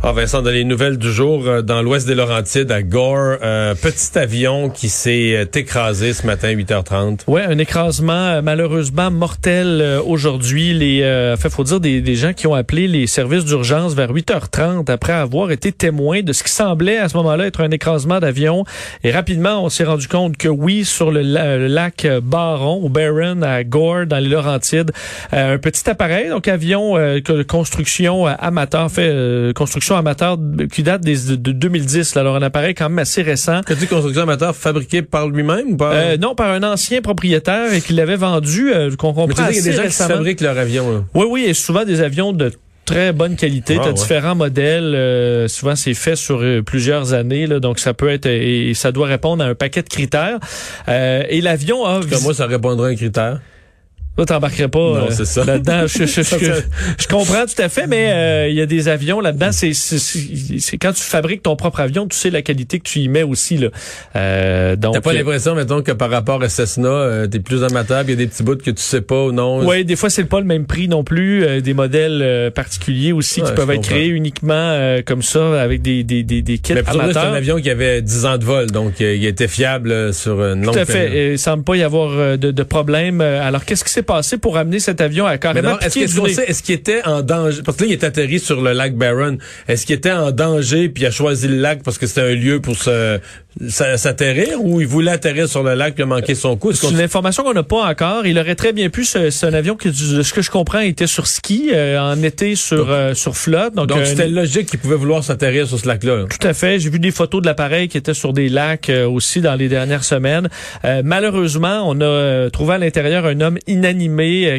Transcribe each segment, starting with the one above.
Ah, Vincent, dans les nouvelles du jour, euh, dans l'ouest des Laurentides, à Gore, un petit avion qui s'est euh, écrasé ce matin à 8h30. Ouais, un écrasement euh, malheureusement mortel aujourd'hui. Les, euh, faut dire des, des, gens qui ont appelé les services d'urgence vers 8h30 après avoir été témoins de ce qui semblait à ce moment-là être un écrasement d'avion. Et rapidement, on s'est rendu compte que oui, sur le, lac Baron, au Barron, à Gore, dans les Laurentides, un petit appareil, donc avion construction amateur, fait construction amateur qui date des, de 2010. Là. Alors, un appareil quand même assez récent. Que tu construction amateur fabriqué par lui-même ou par... Euh, non, par un ancien propriétaire et qui l'avait vendu, euh, qu'on comprend Mais tu sais, il y a des gens qui fabriquent leur avion. Là. Oui, oui, et souvent des avions de très bonne qualité. Ah, tu as ouais. différents modèles. Euh, souvent, c'est fait sur euh, plusieurs années. Là, donc, ça peut être... Et, ça doit répondre à un paquet de critères. Euh, et l'avion a... Cas, moi, ça répondrait à un critère. Toi, t'embarquerais pas non, euh, là-dedans. Je, je, je, je, comprends tout à fait, mais euh, il y a des avions là-dedans. C'est, c'est, quand tu fabriques ton propre avion, tu sais la qualité que tu y mets aussi. Là. Euh, donc, T'as pas l'impression, mettons, que par rapport à Cessna, euh, t'es plus amateur, il y a des petits bouts que tu sais pas ou non? Oui, des fois, c'est pas le même prix non plus. Euh, des modèles euh, particuliers aussi ouais, qui peuvent être créés uniquement comme ça, avec des, des, des, des kits mais pour amateurs. C'est un avion qui avait 10 ans de vol, donc il était fiable sur une longue Tout à fait. Il semble pas y avoir de, de problème. Alors, qu'est-ce qui s'est passé pour amener cet avion à carrément Est-ce est est qu'il était en danger? Parce que là, il est atterri sur le lac Barron. Est-ce qu'il était en danger puis il a choisi le lac parce que c'était un lieu pour se s'atterrir ou il voulait atterrir sur le lac puis a manqué son coup? C'est une information qu'on n'a pas encore. Il aurait très bien pu, c'est un avion qui, de ce que je comprends, était sur ski euh, en été sur donc, euh, sur flotte. Donc, donc c'était logique qu'il pouvait vouloir s'atterrir sur ce lac-là. Tout à fait. J'ai vu des photos de l'appareil qui était sur des lacs euh, aussi dans les dernières semaines. malheureusement, on a trouvé à l'intérieur un homme inanimé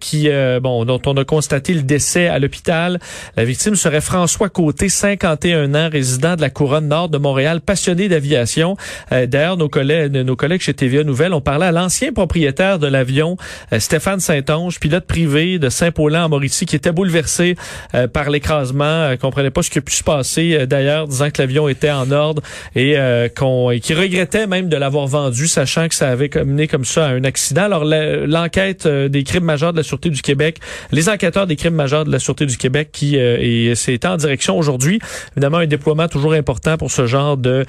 qui, bon, dont on a constaté le décès à l'hôpital. La victime serait François Côté, 51 ans, résident de la couronne nord de Montréal, passionné d'aviation. Euh, D'ailleurs, nos collègues, nos collègues chez TVA Nouvelles ont parlé à l'ancien propriétaire de l'avion, euh, Stéphane Saint-Onge, pilote privé de Saint-Paulin en Mauricie, qui était bouleversé euh, par l'écrasement, euh, comprenait pas ce qui a pu se passer. Euh, D'ailleurs, disant que l'avion était en ordre et, qu'on, qui regrettait même de l'avoir vendu, sachant que ça avait mené comme ça à un accident. Alors, l'enquête des crimes majeurs de la Sûreté du Québec, les enquêteurs des crimes majeurs de la Sûreté du Québec qui et c'est en direction aujourd'hui. Évidemment, un déploiement toujours important pour ce genre de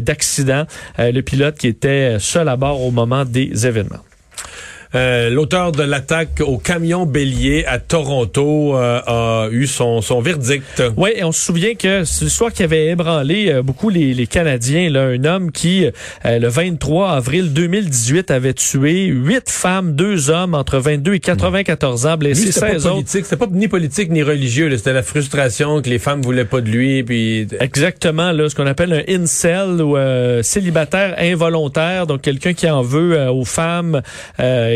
d'accident. Euh, le pilote qui était seul à bord au moment des événements. Euh, L'auteur de l'attaque au camion bélier à Toronto euh, a eu son, son verdict. Oui, et on se souvient que c'est l'histoire qui avait ébranlé euh, beaucoup les, les, Canadiens. Là, un homme qui, euh, le 23 avril 2018, avait tué huit femmes, deux hommes entre 22 et 94 ans, blessé 16 autres. C'était pas ni politique ni religieux. C'était la frustration que les femmes voulaient pas de lui. Puis... Exactement, là, ce qu'on appelle un incel ou célibataire involontaire, donc quelqu'un qui en veut aux femmes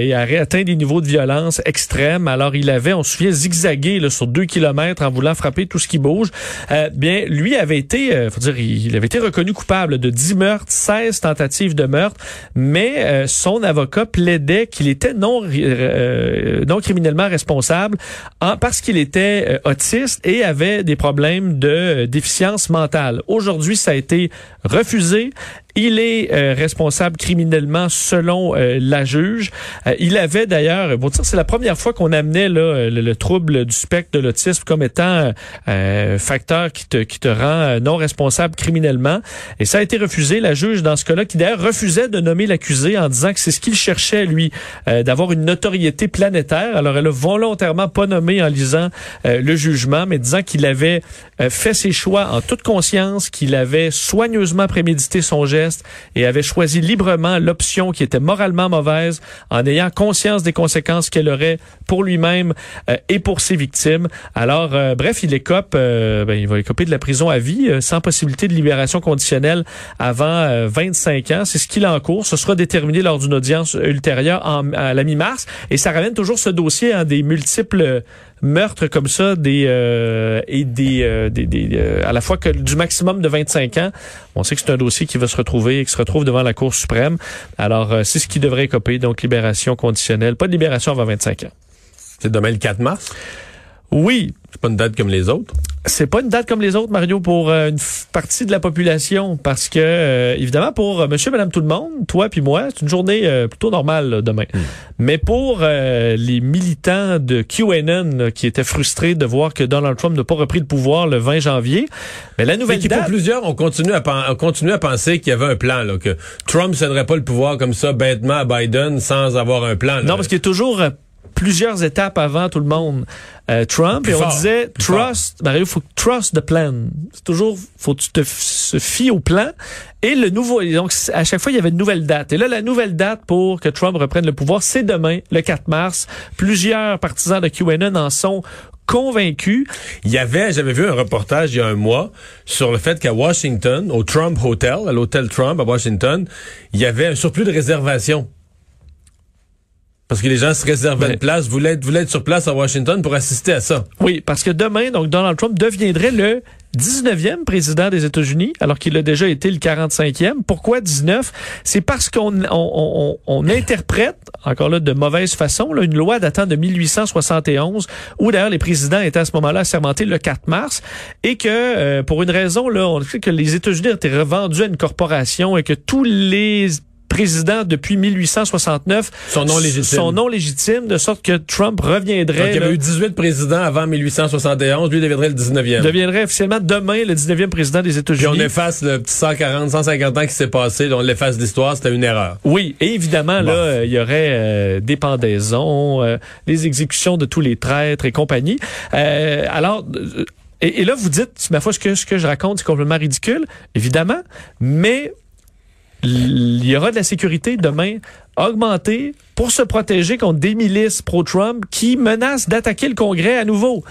et a atteint des niveaux de violence extrêmes. Alors, il avait, on se souvient, zigzagué là, sur deux kilomètres en voulant frapper tout ce qui bouge. Euh, bien, lui avait été, euh, faut dire, il avait été reconnu coupable de 10 meurtres, 16 tentatives de meurtre, mais euh, son avocat plaidait qu'il était non, euh, non criminellement responsable en, parce qu'il était autiste et avait des problèmes de déficience mentale. Aujourd'hui, ça a été refusé. Il est euh, responsable criminellement selon euh, la juge. Euh, il avait d'ailleurs, bon, c'est la première fois qu'on amenait là, le, le, trouble du spectre de l'autisme comme étant un facteur qui te, qui te rend non responsable criminellement. Et ça a été refusé. La juge, dans ce cas-là, qui d'ailleurs refusait de nommer l'accusé en disant que c'est ce qu'il cherchait, lui, d'avoir une notoriété planétaire. Alors, elle a volontairement pas nommé en lisant le jugement, mais disant qu'il avait fait ses choix en toute conscience, qu'il avait soigneusement prémédité son geste et avait choisi librement l'option qui était moralement mauvaise en ayant conscience des conséquences qu'elle aurait pour lui-même euh, et pour ses victimes. Alors, euh, bref, il écope, euh, ben, il va écoper de la prison à vie sans possibilité de libération conditionnelle avant 25 ans. C'est ce qu'il a en cours. Ce sera déterminé lors d'une audience ultérieure à la mi-mars et ça ramène toujours ce dossier à hein, des multiples meurtres comme ça des euh, et des, euh, des, des euh, à la fois que du maximum de 25 ans. On sait que c'est un dossier qui va se retrouver et qui se retrouve devant la Cour suprême. Alors c'est ce qui devrait écoper donc libération conditionnelle, pas de libération avant 25 ans. C'est demain le 4 mars? Oui, C'est pas une date comme les autres. c'est pas une date comme les autres, Mario, pour euh, une partie de la population, parce que euh, évidemment pour euh, Monsieur, Madame, tout le monde, toi puis moi, c'est une journée euh, plutôt normale là, demain. Mais pour euh, les militants de QAnon là, qui étaient frustrés de voir que Donald Trump n'a pas repris le pouvoir le 20 janvier, mais la nouvelle qu'il- pour date. plusieurs, on continue à, on continue à penser qu'il y avait un plan, là, que Trump ne céderait pas le pouvoir comme ça bêtement à Biden sans avoir un plan. là. Non, parce qu'il a toujours euh, plusieurs étapes avant tout le monde. Euh, Trump, Plus et on fort, disait trust, Mario, faut trust the plan. C'est toujours, faut que tu te se fies au plan. Et le nouveau, et donc à chaque fois il y avait une nouvelle date. Et là, la nouvelle date pour que Trump reprenne le pouvoir, c'est demain, le 4 mars. Plusieurs partisans de QAnon en sont convaincus. Il y avait, j'avais vu un reportage il y a un mois sur le fait qu'à Washington, au Trump Hotel, à l'hôtel Trump à Washington, il y avait un surplus de réservations. Parce que les gens se réservaient Ouais. une place, voulaient être, voulaient être sur place à Washington pour assister à ça. Oui, parce que demain, donc Donald Trump deviendrait le 19e président des États-Unis, alors qu'il a déjà été le 45e. Pourquoi 19 C'est parce qu'on on, on- on interprète, encore là de mauvaise façon, là, une loi datant de 1871, où d'ailleurs les présidents étaient à ce moment-là assermentés le 4 mars, et que euh, pour une raison, là, on sait que les États-Unis ont été revendus à une corporation et que tous les présidents depuis 1869 Sont non légitimes. sont non légitimes, de sorte que Trump reviendrait. Donc, il y là, avait eu 18 présidents avant 1871, lui deviendrait le 19e. deviendrait officiellement demain le 19e président des Puis États-Unis. on efface le petit 140, 150 ans qui s'est passé, on l'efface de l'histoire, c'était une erreur. Oui, et évidemment, Bon. là, il y aurait euh, des pendaisons, euh, les exécutions de tous les traîtres et compagnie. Euh, alors, euh, et, et là, vous dites, ma foi, ce que, ce que je raconte, c'est complètement ridicule, évidemment, mais il y aura de la sécurité demain augmentée pour se protéger contre des milices pro-Trump qui menacent d'attaquer le Congrès à nouveau.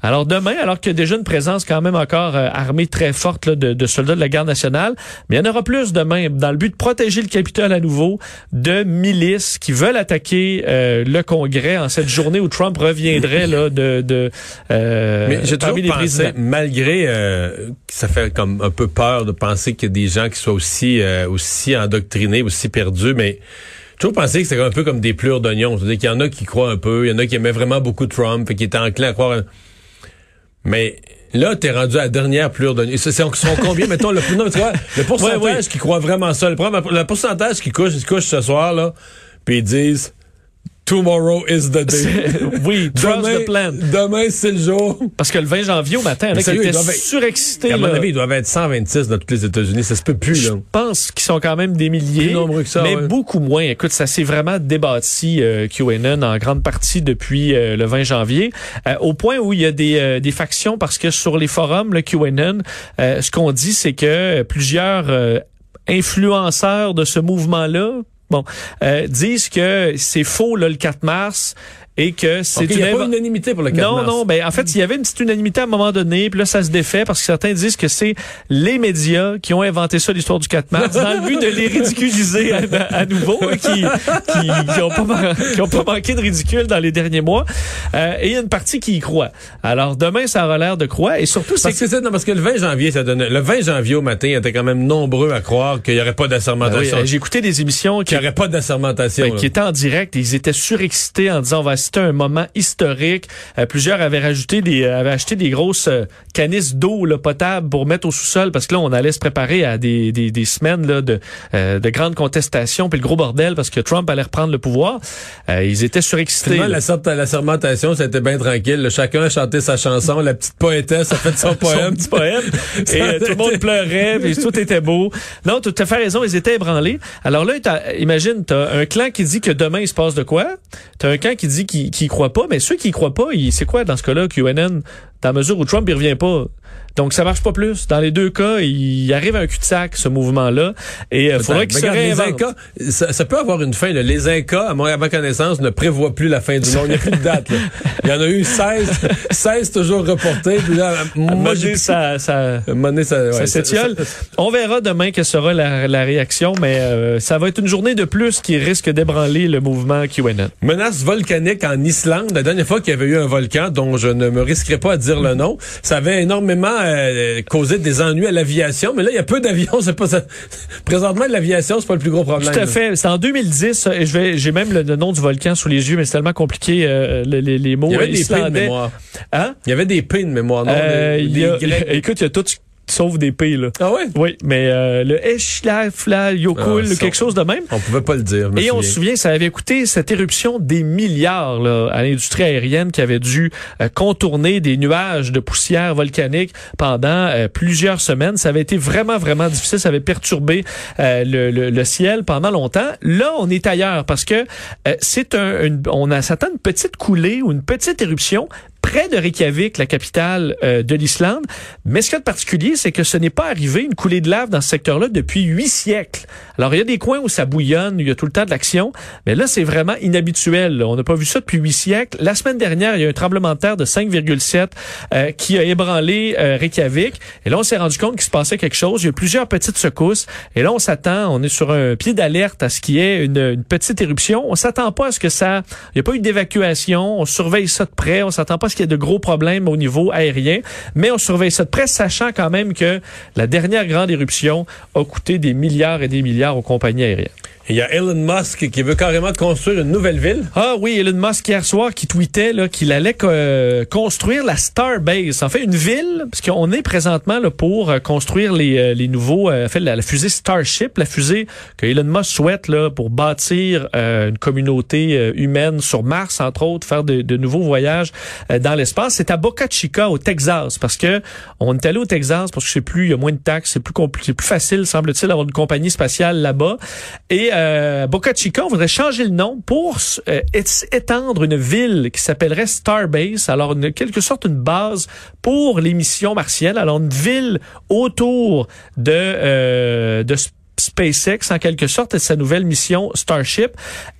Alors demain, alors qu'il y a déjà une présence quand même encore euh, armée très forte là, de, de soldats de la garde nationale, mais il y en aura plus demain dans le but de protéger le Capitole à nouveau de milices qui veulent attaquer euh, le Congrès en cette journée où Trump reviendrait là de, de euh, Mais j'ai toujours les pensé, présidents. malgré euh, ça fait comme un peu peur de penser qu'il y a des gens qui soient aussi euh, aussi endoctrinés, aussi perdus, mais toujours pensé que c'était un peu comme des pleurs d'oignons. C'est-à-dire qu'il y en a qui croient un peu, il y en a qui aimaient vraiment beaucoup Trump et qui étaient enclins à croire. Mais là, t'es rendu à la dernière plure d'oignon. C'est c'est- sont combien, mettons, le, non, tu vois, le pourcentage Ouais, ouais. qui croient vraiment ça. Le, problème- le pourcentage qui couche, qui couche ce soir, là, puis ils disent Tomorrow is the day. oui, Demain, the plan. demain c'est le jour. Parce que le 20 janvier au matin, qui sérieux, étaient ils être- surexcités. À mon là. avis, ils doivent être 126 dans tous les États-Unis. Ça se peut plus, Je là. pense qu'ils sont quand même des milliers. Plus nombreux que ça, Mais ouais. beaucoup moins. Écoute, ça s'est vraiment débattu, euh, QAnon, en grande partie depuis euh, le 20 janvier. euh, au point où il y a des, euh, des factions, parce que sur les forums, le QAnon, euh, ce qu'on dit, c'est que plusieurs euh, influenceurs de ce mouvement-là, bon, euh, disent que c'est faux, là, le 4 mars, et que c'est Ok, Il n'y a une pas invo- unanimité pour le 4 non, mars. non, ben en fait, il y avait une petite unanimité à un moment donné, puis là ça se défait parce que certains disent que c'est les médias qui ont inventé ça l'histoire du 4 mars dans le but de les ridiculiser à, à nouveau, qui qui, qui ont pas qui ont pas manqué de ridicule dans les derniers mois. Euh, et il y a une partie qui y croit. Alors demain ça aura l'air de croire et surtout c'est Parce que, non, parce que le 20 janvier, ça donnait, le 20 janvier au matin, il était quand même nombreux à croire qu'il n'y aurait pas Ben oui, d'assermentation. euh, j'ai écouté des émissions qui aurait pas d'assermentation. Ben, qui étaient en direct et ils étaient surexcités en disant on va à un moment historique. Euh, plusieurs avaient rajouté des euh, avaient acheté des grosses euh, canisses d'eau potable pour mettre au sous-sol parce que là on allait se préparer à des, des, des semaines là, de euh, de grandes contestations puis le gros bordel parce que Trump allait reprendre le pouvoir. Euh, ils étaient surexcités. La, la sermentation, c'était bien tranquille. là. Chacun a chanté sa chanson. La petite poétesse a fait son son poème. petit poème. Et euh, tout le monde pleurait, puis tout était beau. Non, tu as fait raison, ils étaient ébranlés. Alors là, t'as- imagine, tu as un clan qui dit que demain, il se passe de quoi? Tu as un clan qui dit qu'il qu'il y croit pas, mais ceux qui croient pas, c'est quoi dans ce cas-là, dans la mesure où Trump, il revient pas. Donc, ça marche pas plus. Dans les deux cas, il arrive à un cul-de-sac, ce mouvement-là. Et il faudrait qu'il se Regarde, les réinvente. Incas, ça, ça peut avoir une fin. là. Les Incas, à, mon- à ma connaissance, ne prévoient plus la fin du monde. Il n'y a plus de date. là. Il y en a eu 16, 16 toujours reportés. Puis là, moi, j'ai ça, ça, ça, Ça ouais, s'étiole. On verra demain quelle sera la, la réaction, mais euh, ça va être une journée de plus qui risque d'ébranler le mouvement QAnon. Menace volcanique en Islande. La dernière fois qu'il y avait eu un volcan, dont je ne me risquerai pas à dire dire le nom. Ça avait énormément euh, causé des ennuis à l'aviation, mais là, il y a peu d'avions. C'est pas ça. Présentement, l'aviation, c'est pas le plus gros problème. Tout à fait. C'est en 2010, et je vais, j'ai même le, le nom du volcan sous les yeux, mais c'est tellement compliqué, euh, les, les, les mots Il y avait des P de islandais. mémoire. Hein? Il y avait des P de mémoire, non? Euh, des y a- Grecs. écoute, il y a tout sauf des P, là. Ah ouais? Oui, mais euh, le Eshlafla Yokul, Ah, quelque chose de même. On pouvait pas le dire. Et on se souvient, ça avait coûté cette éruption des milliards là, à l'industrie aérienne qui avait dû euh, contourner des nuages de poussière volcanique pendant euh, plusieurs semaines. Ça avait été vraiment, vraiment difficile. Ça avait perturbé euh, le, le- le ciel pendant longtemps. Là, on est ailleurs parce que euh, c'est un, une- on a s'attend une petite coulée ou une petite éruption près de Reykjavik, la capitale euh, de l'Islande. Mais ce qu'il y a de particulier, c'est que ce n'est pas arrivé une coulée de lave dans ce secteur-là depuis huit siècles. Alors, il y a des coins où ça bouillonne, où il y a tout le temps de l'action, mais là, c'est vraiment inhabituel. On n'a pas vu ça depuis huit siècles. La semaine dernière, il y a eu un tremblement de terre de 5,7 euh, qui a ébranlé euh, Reykjavik. Et là, on s'est rendu compte qu'il se passait quelque chose. Il y a eu plusieurs petites secousses. Et là, on s'attend, on est sur un pied d'alerte à ce qu'il y ait une, une petite éruption. On s'attend pas à ce que ça... Il n'y a pas eu d'évacuation. On surveille ça de près. On s'attend pas à ce qu'il y ait de gros problèmes au niveau aérien. Mais on surveille ça de près, sachant quand même que la dernière grande éruption a coûté des milliards et des milliards aux compagnies aériennes. Il y a Elon Musk qui veut carrément construire une nouvelle ville. Ah oui, Elon Musk hier soir qui tweetait qu'il allait euh, construire la Starbase. En fait, une ville, parce qu'on est présentement là, pour euh, construire les, euh, les nouveaux, euh, fait, la, fusée Starship, la fusée que Elon Musk souhaite là, pour bâtir euh, une communauté humaine sur Mars, entre autres, faire de, de nouveaux voyages dans l'espace. C'est à Boca Chica, au Texas, parce que on est allé au Texas parce que sais plus, il y a moins de taxes, c'est plus c'est plus facile, semble-t-il, d'avoir une compagnie spatiale là-bas. Et euh, Boca Chica, voudrait changer le nom pour euh, étendre une ville qui s'appellerait Starbase. Alors, une, quelque sorte une base pour les missions martiennes. Alors, une ville autour de euh, de SpaceX en quelque sorte et sa nouvelle mission Starship.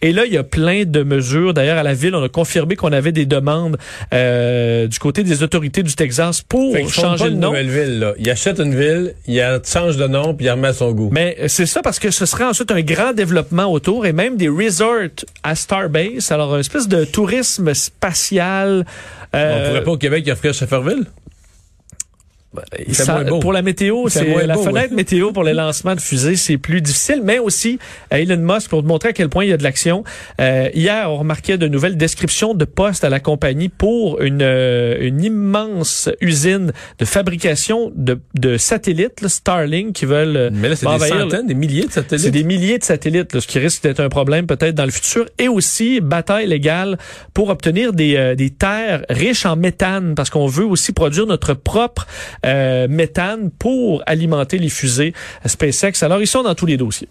Et là, il y a plein de mesures. D'ailleurs, à la ville, on a confirmé qu'on avait des demandes euh, du côté des autorités du Texas pour changer le nom. nouvelle ville. Là. Il achète une ville, il change de nom, puis il remet à son goût. Mais euh, c'est ça parce que ce serait ensuite un grand développement autour et même des resorts à Starbase. Alors, une espèce de tourisme spatial. On euh, pourrait pas au Québec offrir Shefferville? Il fait ça- moins beau. pour la météo, c'est la beau, fenêtre météo pour les lancements de fusées, c'est plus difficile, mais aussi euh, Elon Musk pour te montrer à quel point il y a de l'action. Euh, hier, on remarquait de nouvelles descriptions de postes à la compagnie pour une, euh, une immense usine de fabrication de, de satellites, là, Starlink, qui veulent euh, Mais là, c'est des centaines, des milliers de satellites. c'est des milliers de satellites, là, ce qui risque d'être un problème peut-être dans le futur. Et aussi, bataille légale pour obtenir des, euh, des terres riches en méthane, parce qu'on veut aussi produire notre propre euh, méthane pour alimenter les fusées SpaceX. Alors, ils sont dans tous les dossiers.